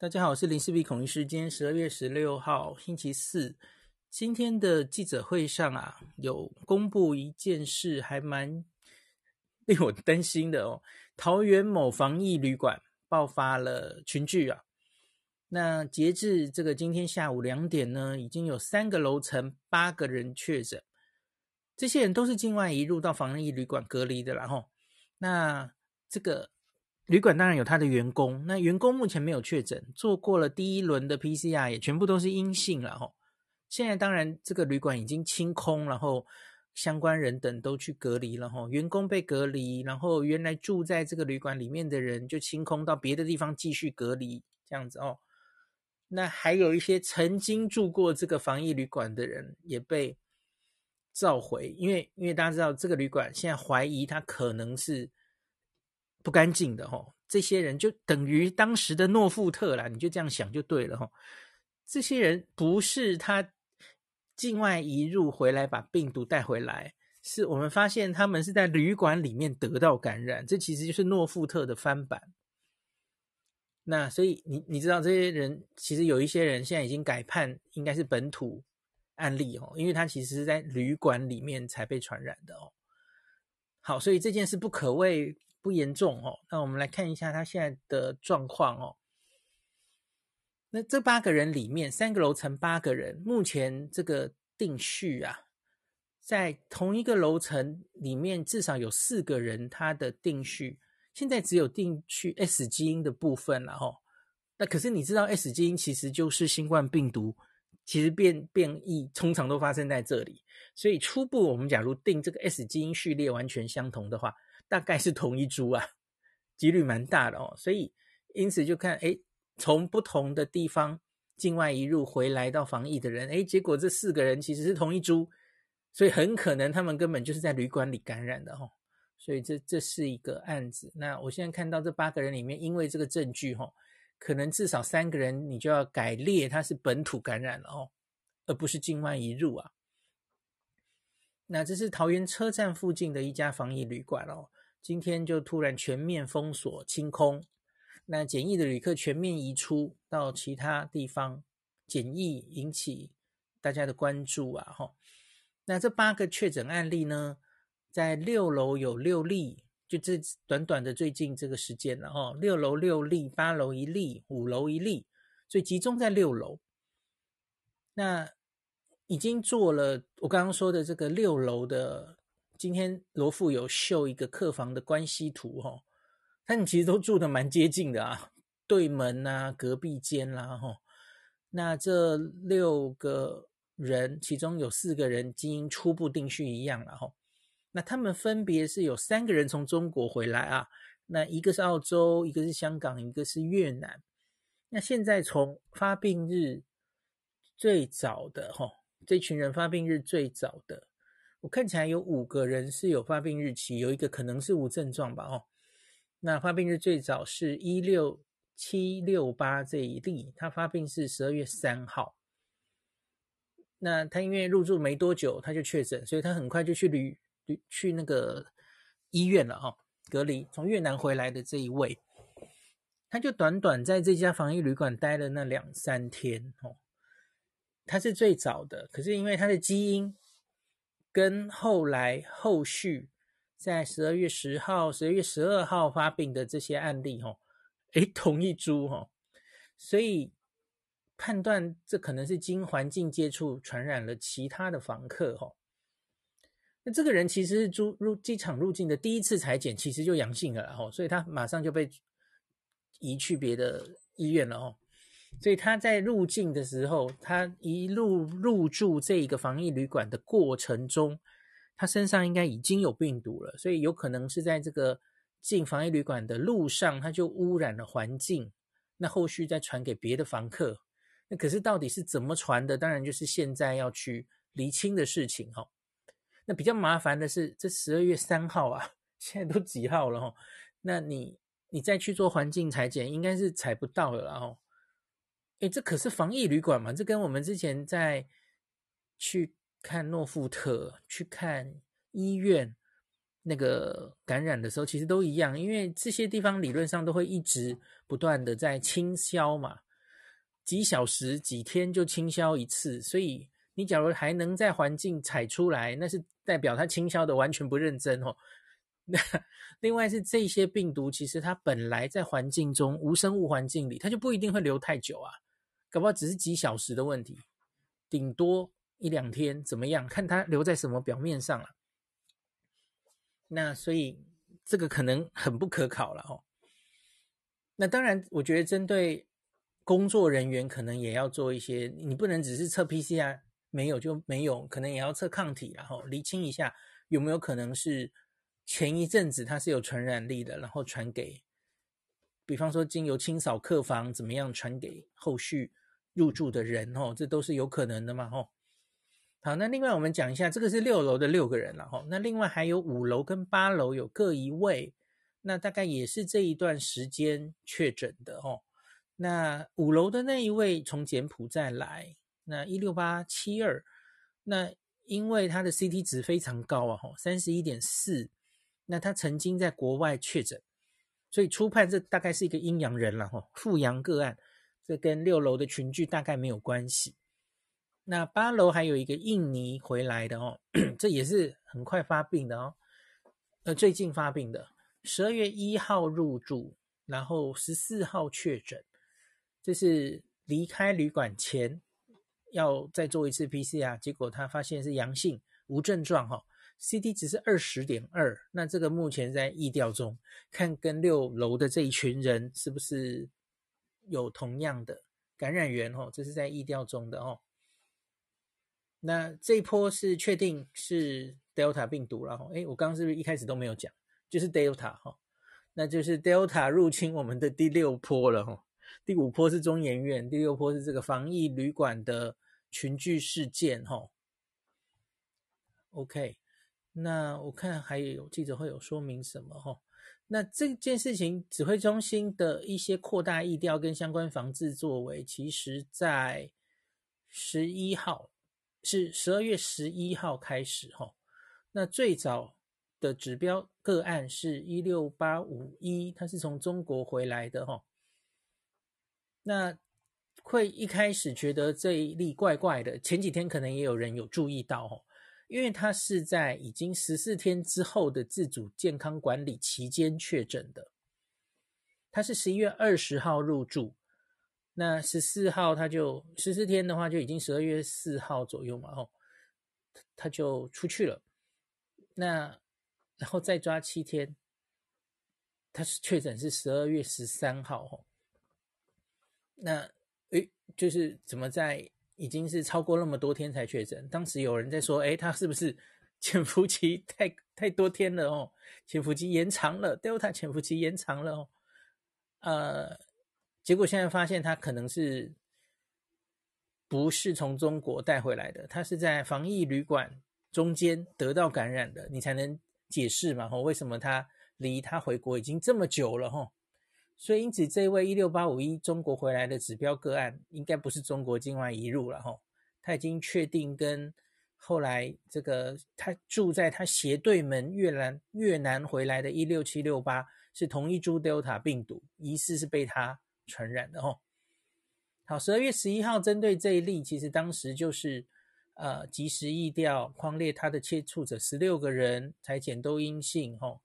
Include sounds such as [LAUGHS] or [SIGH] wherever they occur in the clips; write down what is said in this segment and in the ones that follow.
大家好，我是林世璧孔医师。今天十二月十六号，星期四。今天的记者会上啊，有公布一件事，还蛮令我担心的哦。[LAUGHS] 桃园某防疫旅馆爆发了群聚啊。那截至这个今天下午两点呢，已经有三个楼层八个人确诊，这些人都是境外移入到防疫旅馆隔离的啦。吼，那这个。旅馆当然有他的员工，那员工目前没有确诊，做过了第一轮的 PCR 也全部都是阴性了吼。现在当然这个旅馆已经清空，然后相关人等都去隔离了吼，员工被隔离，然后原来住在这个旅馆里面的人就清空到别的地方继续隔离这样子哦。那还有一些曾经住过这个防疫旅馆的人也被召回，因为因为大家知道这个旅馆现在怀疑他可能是。不干净的哦，这些人就等于当时的诺富特啦，你就这样想就对了吼。这些人不是他境外移入回来把病毒带回来，是我们发现他们是在旅馆里面得到感染，这其实就是诺富特的翻版。那所以你你知道这些人其实有一些人现在已经改判应该是本土案例哦，因为他其实是在旅馆里面才被传染的哦。好，所以这件事不可谓。不严重哦，那我们来看一下他现在的状况哦。那这八个人里面，三个楼层八个人，目前这个定序啊，在同一个楼层里面至少有四个人，他的定序现在只有定序 S 基因的部分了哦。那可是你知道 S 基因其实就是新冠病毒，其实变变异通常都发生在这里，所以初步我们假如定这个 S 基因序列完全相同的话。大概是同一株啊，几率蛮大的哦，所以因此就看，诶，从不同的地方境外移入回来到防疫的人，诶，结果这四个人其实是同一株，所以很可能他们根本就是在旅馆里感染的哦，所以这这是一个案子。那我现在看到这八个人里面，因为这个证据哈，可能至少三个人你就要改列他是本土感染了哦，而不是境外移入啊。那这是桃园车站附近的一家防疫旅馆哦。今天就突然全面封锁清空，那检疫的旅客全面移出到其他地方检疫，引起大家的关注啊！哈，那这八个确诊案例呢，在六楼有六例，就这短短的最近这个时间了哈，六楼六例，八楼一例，五楼一例，所以集中在六楼。那已经做了我刚刚说的这个六楼的。今天罗富有秀一个客房的关系图哈，他们其实都住的蛮接近的啊，对门啊，隔壁间啦哈。那这六个人，其中有四个人基因初步定序一样了哈。那他们分别是有三个人从中国回来啊，那一个是澳洲，一个是香港，一个是越南。那现在从发病日最早的哈，这群人发病日最早的。我看起来有五个人是有发病日期，有一个可能是无症状吧？哦，那发病日最早是一六七六八这一例，他发病是十二月三号。那他因为入住没多久他就确诊，所以他很快就去旅旅去那个医院了哦，隔离。从越南回来的这一位，他就短短在这家防疫旅馆待了那两三天哦，他是最早的，可是因为他的基因。跟后来后续在十二月十号、十二月十二号发病的这些案例，吼，诶，同一株，吼，所以判断这可能是经环境接触传染了其他的房客，吼。那这个人其实是入入机场入境的第一次裁剪，其实就阳性了，吼，所以他马上就被移去别的医院了，哦。所以他在入境的时候，他一路入住这个防疫旅馆的过程中，他身上应该已经有病毒了，所以有可能是在这个进防疫旅馆的路上，他就污染了环境，那后续再传给别的房客。那可是到底是怎么传的？当然就是现在要去厘清的事情哈。那比较麻烦的是，这十二月三号啊，现在都几号了哈？那你你再去做环境采检，应该是采不到了哈。诶，这可是防疫旅馆嘛？这跟我们之前在去看诺富特、去看医院那个感染的时候，其实都一样，因为这些地方理论上都会一直不断的在清消嘛。几小时、几天就清消一次，所以你假如还能在环境采出来，那是代表它清消的完全不认真哦。[LAUGHS] 那另外是这些病毒，其实它本来在环境中无生物环境里，它就不一定会留太久啊，搞不好只是几小时的问题，顶多一两天，怎么样？看它留在什么表面上了。那所以这个可能很不可考了哦。那当然，我觉得针对工作人员，可能也要做一些，你不能只是测 PCR，没有就没有，可能也要测抗体，然后厘清一下有没有可能是。前一阵子它是有传染力的，然后传给，比方说经由清扫客房怎么样传给后续入住的人哦，这都是有可能的嘛吼。好，那另外我们讲一下，这个是六楼的六个人了吼，那另外还有五楼跟八楼有各一位，那大概也是这一段时间确诊的哦。那五楼的那一位从柬埔寨来，那一六八七二，那因为他的 CT 值非常高啊吼，三十一点四。那他曾经在国外确诊，所以初判这大概是一个阴阳人了哈，复阳个案，这跟六楼的群聚大概没有关系。那八楼还有一个印尼回来的哦，[CLEARS THROAT] 这也是很快发病的哦，呃，最近发病的，十二月一号入住，然后十四号确诊，这是离开旅馆前要再做一次 PCR，结果他发现是阳性，无症状哈。CT 值是二十点二，那这个目前在疫调中，看跟六楼的这一群人是不是有同样的感染源哦？这是在意调中的哦。那这一波是确定是 Delta 病毒了哈？诶，我刚刚是不是一开始都没有讲？就是 Delta 哈，那就是 Delta 入侵我们的第六波了哈。第五波是中研院，第六波是这个防疫旅馆的群聚事件哈。OK。那我看还有记者会有说明什么哈？那这件事情指挥中心的一些扩大疫调跟相关防治作为，其实在十一号是十二月十一号开始哈。那最早的指标个案是一六八五一，他是从中国回来的哈。那会一开始觉得这一例怪怪的，前几天可能也有人有注意到哈。因为他是在已经十四天之后的自主健康管理期间确诊的，他是十一月二十号入住，那十四号他就十四天的话就已经十二月四号左右嘛，哦，他就出去了，那然后再抓七天，他是确诊是十二月十三号，哦，那诶，就是怎么在？已经是超过那么多天才确诊。当时有人在说：“哎，他是不是 [LAUGHS] 潜伏期太太多天了哦？潜伏期延长了，Delta 潜伏期延长了哦。”呃，结果现在发现他可能是不是从中国带回来的，他是在防疫旅馆中间得到感染的，你才能解释嘛？吼，为什么他离他回国已经这么久了？吼。所以，因此，这位一六八五一中国回来的指标个案，应该不是中国境外移入了哈。他已经确定跟后来这个他住在他斜对门越南越南回来的一六七六八是同一株 Delta 病毒，疑似是被他传染的哈。好，十二月十一号针对这一例，其实当时就是呃及时疫调，框列他的接触者十六个人，采检都阴性哈。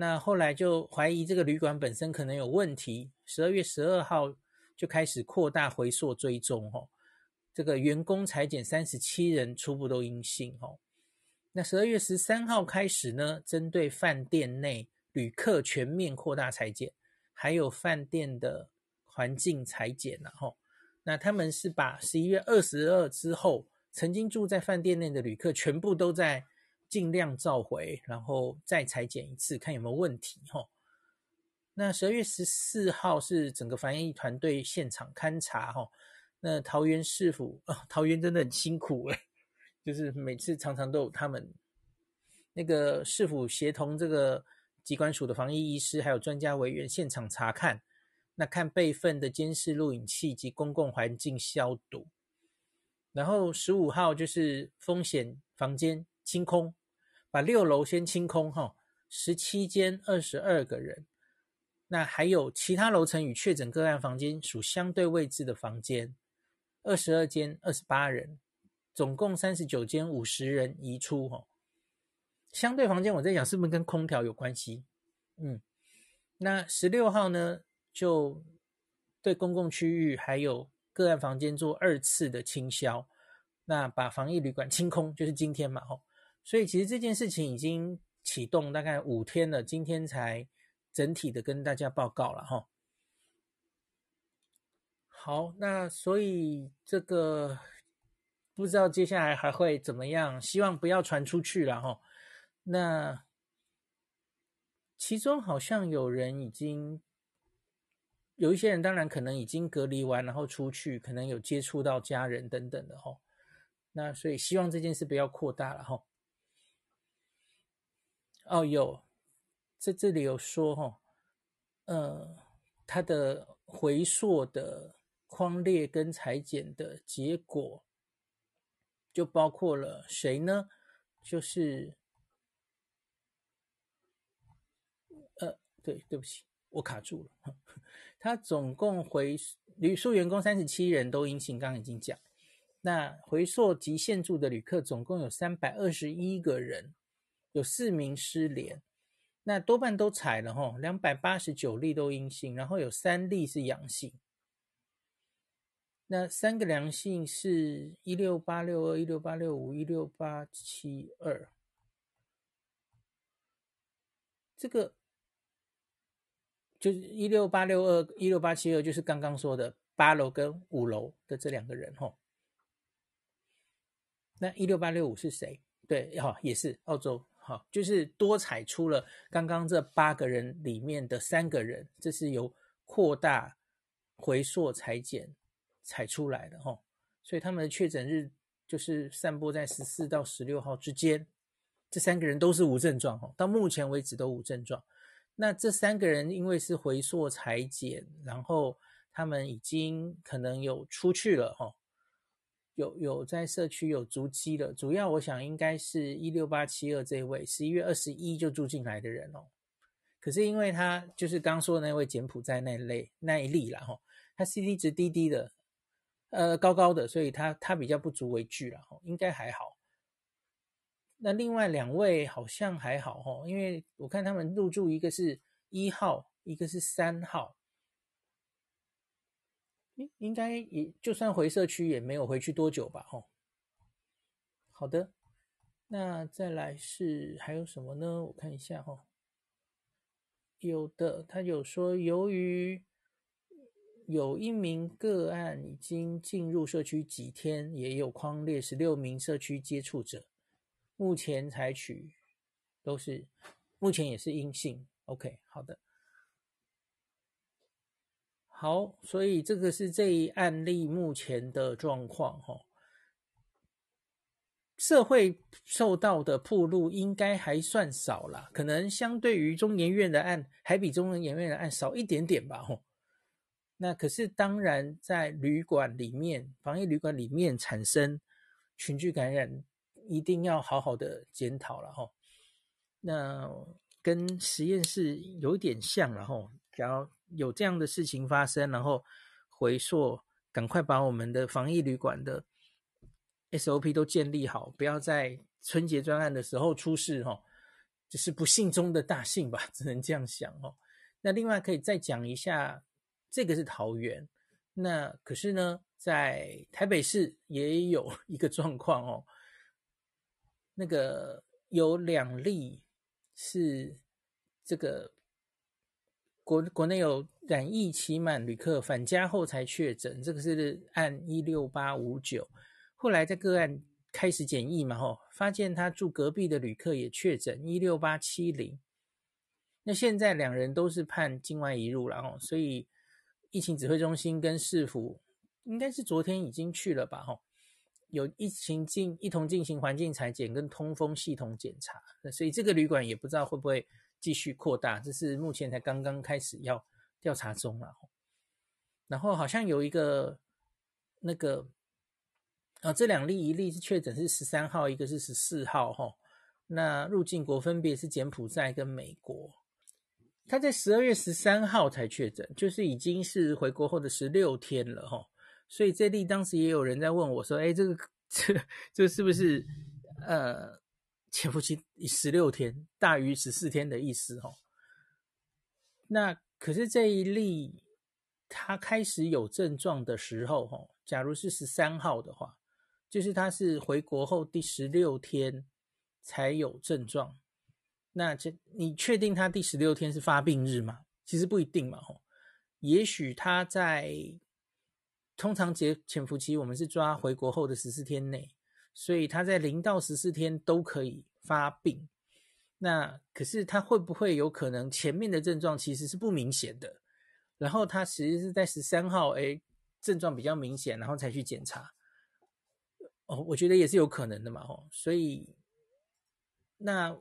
那后来就怀疑这个旅馆本身可能有问题，十二月十二号就开始扩大回溯追踪哦。这个员工采检三十七人初步都阴性哦。那十二月十三号开始呢，针对饭店内旅客全面扩大裁剪，还有饭店的环境裁剪然后，那他们是把十一月二十二之后曾经住在饭店内的旅客全部都在。尽量召回，然后再裁剪一次，看有没有问题哈。那十二月十四号是整个防疫团队现场勘查哈。那桃园市府啊，[LAUGHS] 桃园真的很辛苦诶，就是每次常常都有他们那个市府协同这个机关署的防疫医师还有专家委员现场查看，那看备份的监视录影器及公共环境消毒。然后十五号就是风险房间清空。把六楼先清空哈，十七间二十二个人，那还有其他楼层与确诊个案房间属相对位置的房间，二十二间，二十八人，总共三十九间，五十人移出。哈，相对房间，我在想是不是跟空调有关系？嗯，那十六号呢，就对公共区域还有个案房间做二次的清消，那把防疫旅馆清空，就是今天嘛。哈，所以其实这件事情已经启动大概五天了，今天才。整体的跟大家报告了哈，好，那所以这个不知道接下来还会怎么样，希望不要传出去了哈。那其中好像有人已经有一些人，当然可能已经隔离完，然后出去，可能有接触到家人等等的哈。那所以希望这件事不要扩大了哈。哦有。在这里有说哈，呃，它的回溯的框列跟裁剪的结果，就包括了谁呢？就是，呃，对，对不起，我卡住了。[LAUGHS] 他总共回旅宿员工三十七人都阴性，刚刚已经讲。那回溯及现住的旅客总共有三百二十一个人，有四名失联。那多半都采了哈，两百八十九例都阴性，然后有三例是阳性。那三个阳性是一六八六二、一六八六五、一六八七二。这个就是一六八六二、一六八七二，就是刚刚说的八楼跟五楼的这两个人哈。那一六八六五是谁？对，哈，也是澳洲。好，就是多采出了刚刚这八个人里面的三个人，这是由扩大回溯裁剪采出来的哈，所以他们的确诊日就是散播在十四到十六号之间，这三个人都是无症状哈，到目前为止都无症状。那这三个人因为是回溯裁剪，然后他们已经可能有出去了哈。有有在社区有足迹的，主要我想应该是一六八七二这位十一月二十一就住进来的人哦。可是因为他就是刚说的那位柬埔寨那类那一例啦哈，他 CT 值低低的，呃高高的，所以他他比较不足为惧了哈，应该还好。那另外两位好像还好哈，因为我看他们入住一个是一号，一个是三号。应该也就算回社区也没有回去多久吧，吼。好的，那再来是还有什么呢？我看一下哈。有的，他有说，由于有一名个案已经进入社区几天，也有匡列十六名社区接触者，目前采取都是目前也是阴性。OK，好的。好，所以这个是这一案例目前的状况哈。社会受到的暴露应该还算少啦，可能相对于中研院的案，还比中研院的案少一点点吧吼。那可是当然，在旅馆里面，防疫旅馆里面产生群聚感染，一定要好好的检讨了哈。那跟实验室有点像了哈，然后。有这样的事情发生，然后回溯，赶快把我们的防疫旅馆的 SOP 都建立好，不要在春节专案的时候出事哦，这是不幸中的大幸吧，[LAUGHS] 只能这样想哦。那另外可以再讲一下，这个是桃园，那可是呢，在台北市也有 [LAUGHS] 一个状况哦，那个有两例是这个。国国内有染疫期满旅客返家后才确诊，这个是案一六八五九。后来在个案开始检疫嘛，吼，发现他住隔壁的旅客也确诊一六八七零。那现在两人都是判境外移入了，吼，所以疫情指挥中心跟市府应该是昨天已经去了吧，吼，有疫情进一同进行环境采检跟通风系统检查。那所以这个旅馆也不知道会不会。继续扩大，这是目前才刚刚开始要调查中了。然后好像有一个那个啊，这两例一例是确诊是十三号，一个是十四号哈。那入境国分别是柬埔寨跟美国，他在十二月十三号才确诊，就是已经是回国后的十六天了哈。所以这例当时也有人在问我说：“哎，这个这这是不是呃潜伏期十六天大于十四天的意思？”哦，那可是这一例他开始有症状的时候，哈，假如是十三号的话，就是他是回国后第十六天才有症状。那这你确定他第十六天是发病日吗？其实不一定嘛，哦，也许他在通常节潜伏期，我们是抓回国后的十四天内，所以他在零到十四天都可以发病。那可是他会不会有可能前面的症状其实是不明显的，然后他其实是在十三号，哎，症状比较明显，然后才去检查。哦，我觉得也是有可能的嘛，吼，所以那。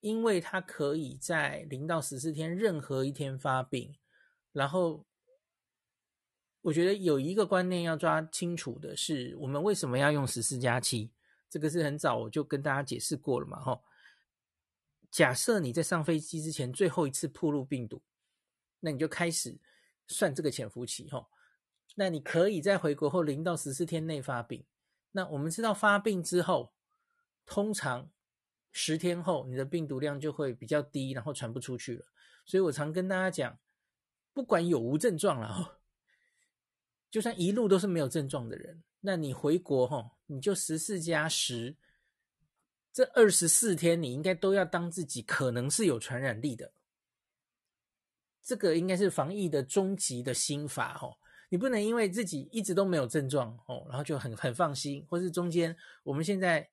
因为他可以在零到十四天任何一天发病，然后我觉得有一个观念要抓清楚的是，我们为什么要用十四加七？这个是很早我就跟大家解释过了嘛，吼。假设你在上飞机之前最后一次暴露病毒，那你就开始算这个潜伏期，吼。那你可以在回国后零到十四天内发病。那我们知道发病之后，通常。十天后，你的病毒量就会比较低，然后传不出去了。所以我常跟大家讲，不管有无症状了，就算一路都是没有症状的人，那你回国哈，你就十四加十，这二十四天你应该都要当自己可能是有传染力的。这个应该是防疫的终极的心法哦。你不能因为自己一直都没有症状哦，然后就很很放心，或是中间我们现在。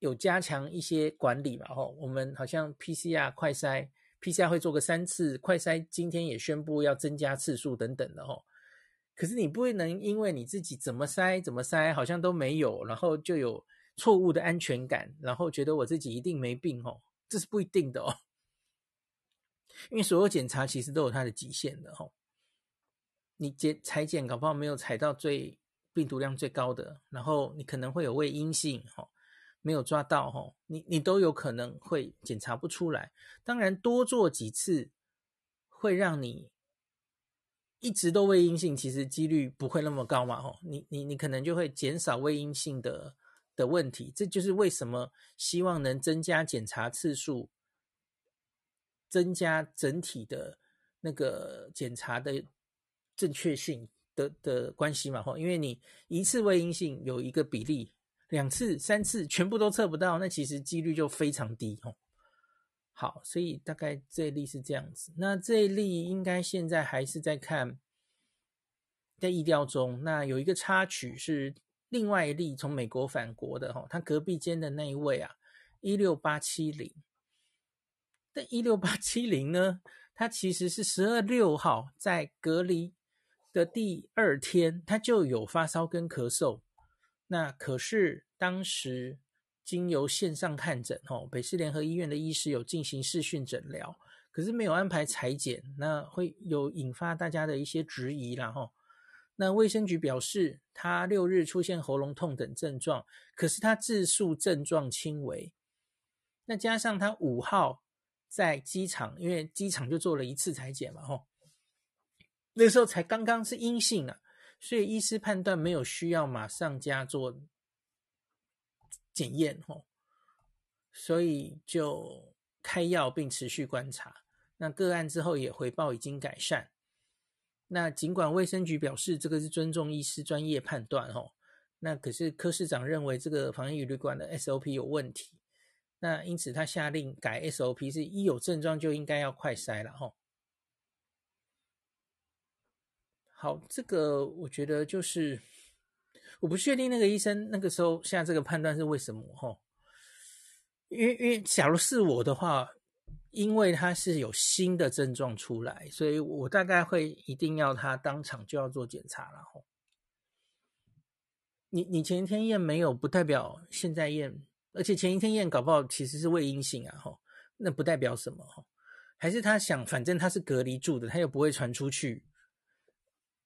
有加强一些管理嘛？吼，我们好像 PCR 快筛，PCR 会做个三次，快筛今天也宣布要增加次数等等的吼。可是你不能因为你自己怎么筛怎么筛，好像都没有，然后就有错误的安全感，然后觉得我自己一定没病哦，这是不一定的哦。[LAUGHS] 因为所有检查其实都有它的极限的吼。你检采检搞不好没有采到最病毒量最高的，然后你可能会有伪阴性吼。没有抓到吼，你你都有可能会检查不出来。当然，多做几次会让你一直都伪阴性，其实几率不会那么高嘛吼。你你你可能就会减少伪阴性的的问题。这就是为什么希望能增加检查次数，增加整体的那个检查的正确性的的关系嘛吼。因为你一次伪阴性有一个比例。两次、三次全部都测不到，那其实几率就非常低哦。好，所以大概这一例是这样子。那这一例应该现在还是在看，在疫调中。那有一个插曲是另外一例从美国返国的哈，他隔壁间的那一位啊，一六八七零。但一六八七零呢，他其实是十二六号在隔离的第二天，他就有发烧跟咳嗽。那可是当时经由线上看诊，吼，北市联合医院的医师有进行视讯诊疗，可是没有安排采检，那会有引发大家的一些质疑啦，吼。那卫生局表示，他六日出现喉咙痛等症状，可是他自述症状轻微。那加上他五号在机场，因为机场就做了一次采检嘛，吼，那时候才刚刚是阴性啊。所以医师判断没有需要马上加做检验吼，所以就开药并持续观察。那个案之后也回报已经改善。那尽管卫生局表示这个是尊重医师专业判断吼，那可是柯市长认为这个防疫旅馆的 SOP 有问题，那因此他下令改 SOP，是一有症状就应该要快筛了吼。好，这个我觉得就是我不确定那个医生那个时候下这个判断是为什么哈，因为因为假如是我的话，因为他是有新的症状出来，所以我大概会一定要他当场就要做检查了哈。你你前一天验没有，不代表现在验，而且前一天验搞不好其实是未阴性啊哈，那不代表什么哈，还是他想反正他是隔离住的，他又不会传出去。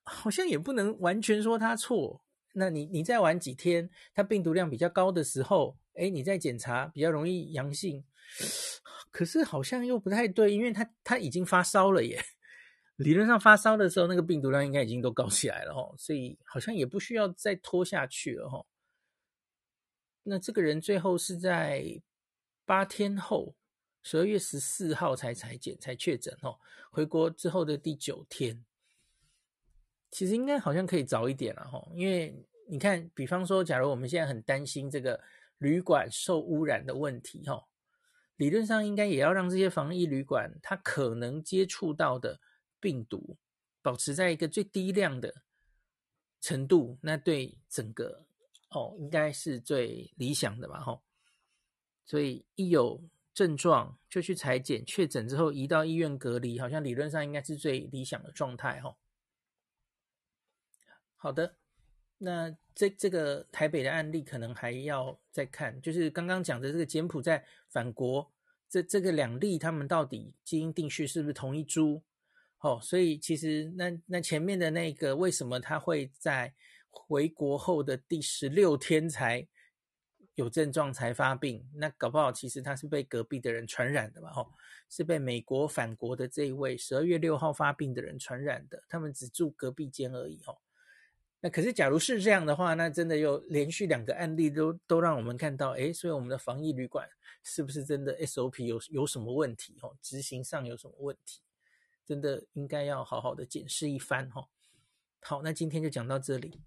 好像也不能完全说他错。那你你再晚几天，他病毒量比较高的时候，哎，你再检查比较容易阳性，可是好像又不太对，因为他他已经发烧了耶。理论上发烧的时候，那个病毒量应该已经都高起来了哦，所以好像也不需要再拖下去了哈。那这个人最后是在八天后，十二月十四号才采检才确诊哦，回国之后的第九天，其实应该好像可以早一点了哈，因为你看，比方说，假如我们现在很担心这个旅馆受污染的问题哈，理论上应该也要让这些防疫旅馆它可能接触到的。病毒保持在一个最低量的程度，那对整个哦，应该是最理想的吧？哈，所以一有症状就去裁剪，确诊之后移到医院隔离，好像理论上应该是最理想的状态。哈，好的，那这这个台北的案例可能还要再看，就是刚刚讲的这个柬埔寨返国，这这个两例他们到底基因定序是不是同一株？哦，所以其实那那前面的那个为什么他会在回国后的第十六天才有症状才发病？那搞不好其实他是被隔壁的人传染的嘛？吼，是被美国返国的这一位十二月六号发病的人传染的。他们只住隔壁间而已。哦，那可是假如是这样的话，那真的又连续两个案例都都让我们看到，诶，所以我们的防疫旅馆是不是真的 SOP 有有什么问题？哦，执行上有什么问题？真的应该要好好的检视一番哈。好，那今天就讲到这里。